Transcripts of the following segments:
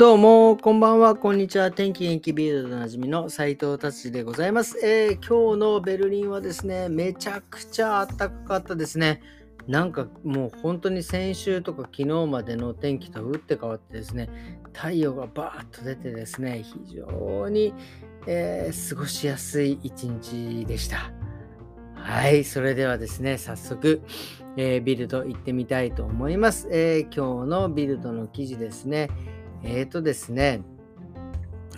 どうも、こんばんは、こんにちは。天気元気ビールドでおなじみの斉藤達でございます、えー、今日のベルリンはですね、めちゃくちゃ暖かかったですね。なんかもう本当に先週とか昨日までの天気と打って変わってですね、太陽がバーッと出てですね、非常に、えー、過ごしやすい一日でした。はい、それではですね、早速、えー、ビルド行ってみたいと思います、え、今日のビルドの記事ですね。えーとですね、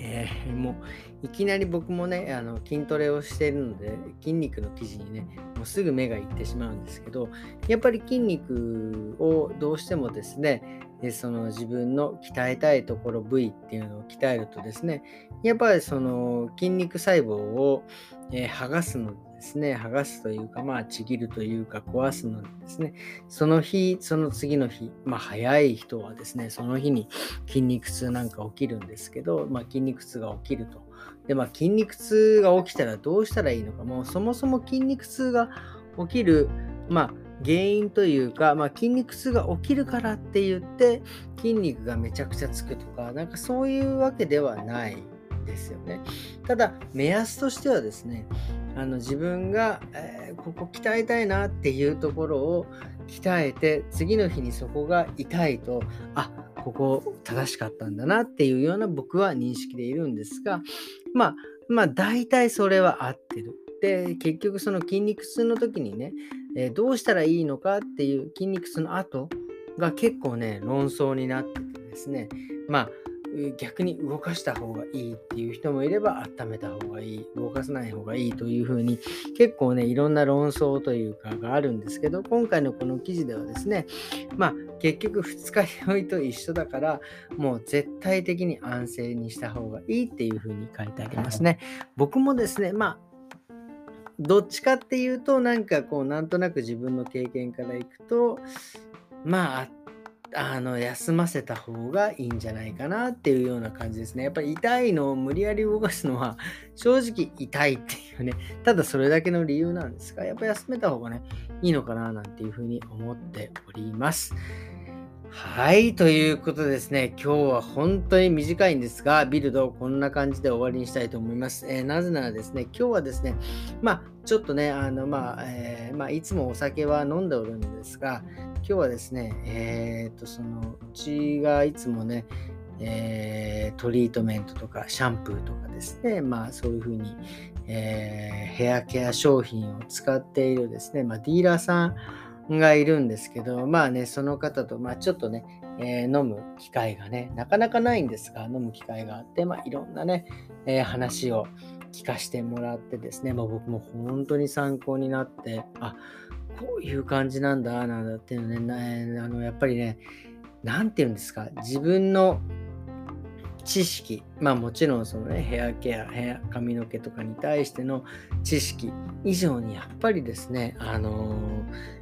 えー、もういきなり僕もね、あの筋トレをしているので、筋肉の記事にね、もうすぐ目がいってしまうんですけど、やっぱり筋肉をどうしてもですね、その自分の鍛えたいところ部位っていうのを鍛えるとですね、やっぱりその筋肉細胞を、え、剥がすのですね、剥がすというか、まあ、ちぎるというか、壊すのですね、その日、その次の日、まあ、早い人はですね、その日に筋肉痛なんか起きるんですけど、まあ、筋肉痛が起きると。で、まあ、筋肉痛が起きたらどうしたらいいのか、もうそもそも筋肉痛が起きる、まあ、原因というか、まあ、筋肉痛が起きるからって言って筋肉がめちゃくちゃつくとかなんかそういうわけではない。ですよねただ目安としてはですねあの自分が、えー、ここ鍛えたいなっていうところを鍛えて次の日にそこが痛いとあここ正しかったんだなっていうような僕は認識でいるんですがまあまあ大体それは合ってる。で結局その筋肉痛の時にね、えー、どうしたらいいのかっていう筋肉痛の後が結構ね論争になっててですねまあ逆に動かした方がいいっていう人もいれば温めた方がいい動かさない方がいいというふうに結構ねいろんな論争というかがあるんですけど今回のこの記事ではですねまあ結局二日酔いと一緒だからもう絶対的に安静にした方がいいっていうふうに書いてありますね。僕もですねまあどっちかっていうとなんかこうなんとなく自分の経験からいくとまああの休ませた方がいいんじゃないかなっていうような感じですね。やっぱり痛いのを無理やり動かすのは 正直痛いっていうね、ただそれだけの理由なんですが、やっぱ休めた方がね、いいのかななんていうふうに思っております。はい、ということですね、今日は本当に短いんですが、ビルドをこんな感じで終わりにしたいと思います。えー、なぜならですね、今日はですね、まあ、ちょっとね、あの、まあ、えー、まあ、いつもお酒は飲んでおるんですが、今日はですね、えっ、と、その、うちがいつもね、えー、トリートメントとかシャンプーとかですね、まあそういうふうに、え、ヘアケア商品を使っているですね、まあ、ディーラーさんがいるんですけど、まあね、その方と、まあちょっとね、えー、飲む機会がね、なかなかないんですが、飲む機会があって、まあいろんなね、えー、話を聞かせてもらってですね、まあ僕も本当に参考になって、あ、こういう感じなんだ、なんだっていうのね、あの、やっぱりね、なんて言うんですか、自分の知識、まあもちろんそのね、ヘアケア、ヘア、髪の毛とかに対しての知識。以上にやっぱりですね、あの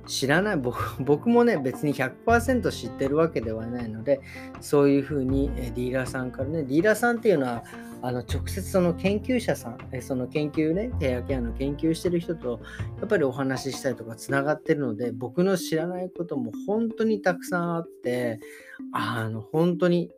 ー、知らない僕、僕もね、別に100%知ってるわけではないので、そういうふうにディーラーさんからね、ディーラーさんっていうのは、あの直接その研究者さん、その研究ね、ヘアケアの研究してる人とやっぱりお話ししたりとかつながってるので、僕の知らないことも本当にたくさんあって、あの本当に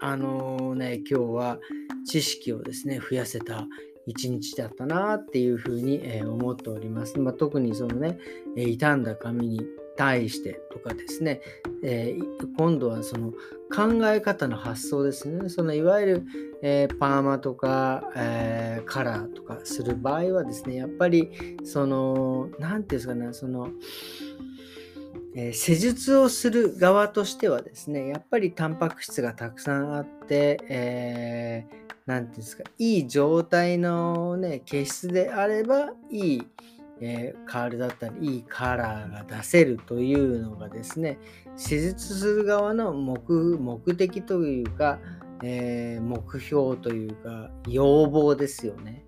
あのね、今日は知識をですね、増やせた一日だったなっていうふうに、え思っております。まあ、特にそのね、え傷んだ髪に対してとかですね、えー、今度はその考え方の発想ですね。そのいわゆる、えー、パーマとか、えー、カラーとかする場合はですね、やっぱりその、何て言うんですかね、その、えー、施術をする側としてはですね、やっぱりタンパク質がたくさんあって、えー、ていうんですか、いい状態のね、毛質であれば、いい、えー、カールだったり、いいカラーが出せるというのがですね、施術する側の目目的というか、えー、目標というか、要望ですよね。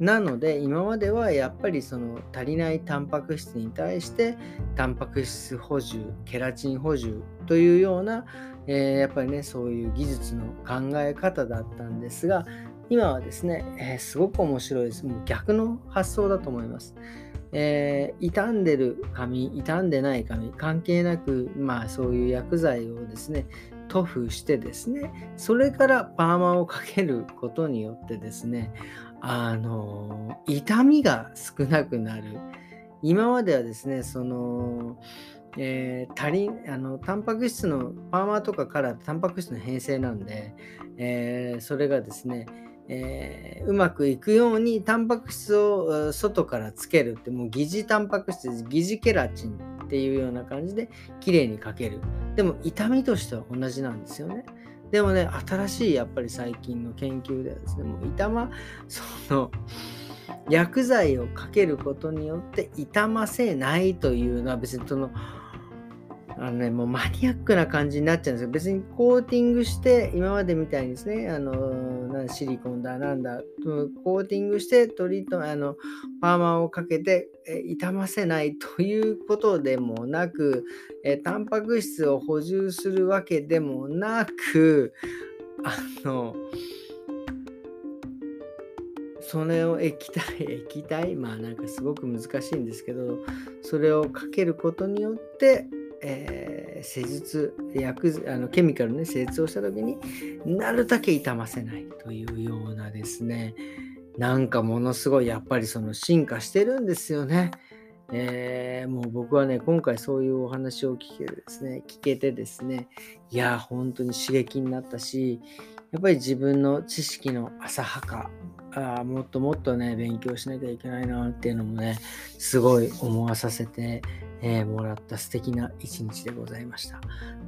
なので今まではやっぱりその足りないタンパク質に対してタンパク質補充ケラチン補充というような、えー、やっぱりねそういう技術の考え方だったんですが今はですね、えー、すごく面白いですもう逆の発想だと思います。えー、傷んでる髪、傷んでない髪、関係なく、まあそういう薬剤をですね、塗布してですね、それからパーマをかけることによってですね、あの、痛みが少なくなる。今まではですね、その、えー、足りあのタンパク質のパーマとかからタンパク質の変性なんで、えー、それがですね、えー、うまくいくようにタンパク質を外からつけるってもう疑似タンパク質疑似ケラチンっていうような感じで綺麗にかける。でも痛みとしては同じなんですよね。でもね新しいやっぱり最近の研究ではですねもう痛まその薬剤をかけることによって痛ませないというのは別にそのあのね、もうマニアックな感じになっちゃうんですよ。別にコーティングして、今までみたいにですね、あの、シリコンだ、なんだ、コーティングして、トリート、あの、パーマをかけて、傷ませないということでもなく、えタンパク質を補充するわけでもなく、あの、それを液体、液体、まあなんかすごく難しいんですけど、それをかけることによって、えー、施術薬あのケミカルね施術をした時になるだけ痛ませないというようなですねなんかものすごいやっぱりその進化してるんですよね。えー、もう僕はね、今回そういうお話を聞けですね、聞けてですね、いや、本当に刺激になったし、やっぱり自分の知識の浅はか、あもっともっとね、勉強しなきゃいけないなっていうのもね、すごい思わさせて、えー、もらった素敵な一日でございました。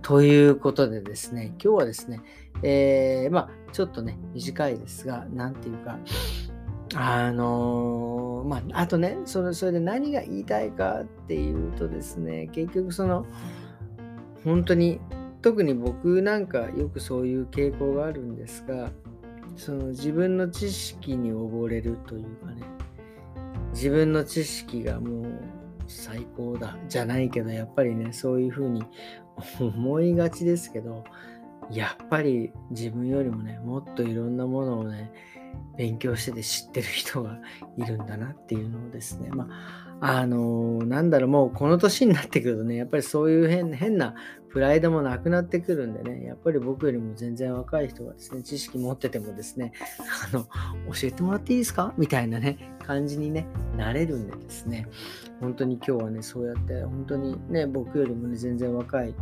ということでですね、今日はですね、えー、まあ、ちょっとね、短いですが、なんていうか、あのー、まあ、あとねそれ、それで何が言いたいかっていうとですね、結局その、本当に、特に僕なんかよくそういう傾向があるんですが、その自分の知識に溺れるというかね、自分の知識がもう最高だ。じゃないけどやっぱりねそういうふうに 思いがちですけどやっぱり自分よりもねもっといろんなものをね勉強してて知ってる人がいるんだなっていうのをですね。まああのー、なんだろうもうこの年になってくるとねやっぱりそういう変変なプライドもなくなってくるんでね、やっぱり僕よりも全然若い人がですね、知識持っててもですね、あの、教えてもらっていいですか？みたいなね、感じにね、なれるんでですね、本当に今日はね、そうやって、本当にね、僕よりもね、全然若い、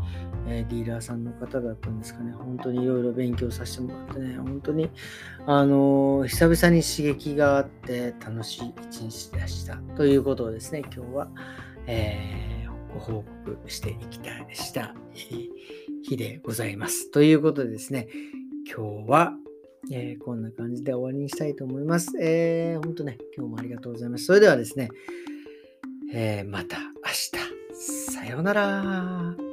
えー、ディーラーさんの方だったんですかね、本当にいろいろ勉強させてもらってね、本当に、あのー、久々に刺激があって楽しい一日でした。ということをですね、今日は、えーご報告していきたいした日でございます。ということでですね、今日は、えー、こんな感じで終わりにしたいと思います。えー、本当ね、今日もありがとうございます。それではですね、えー、また明日、さようなら。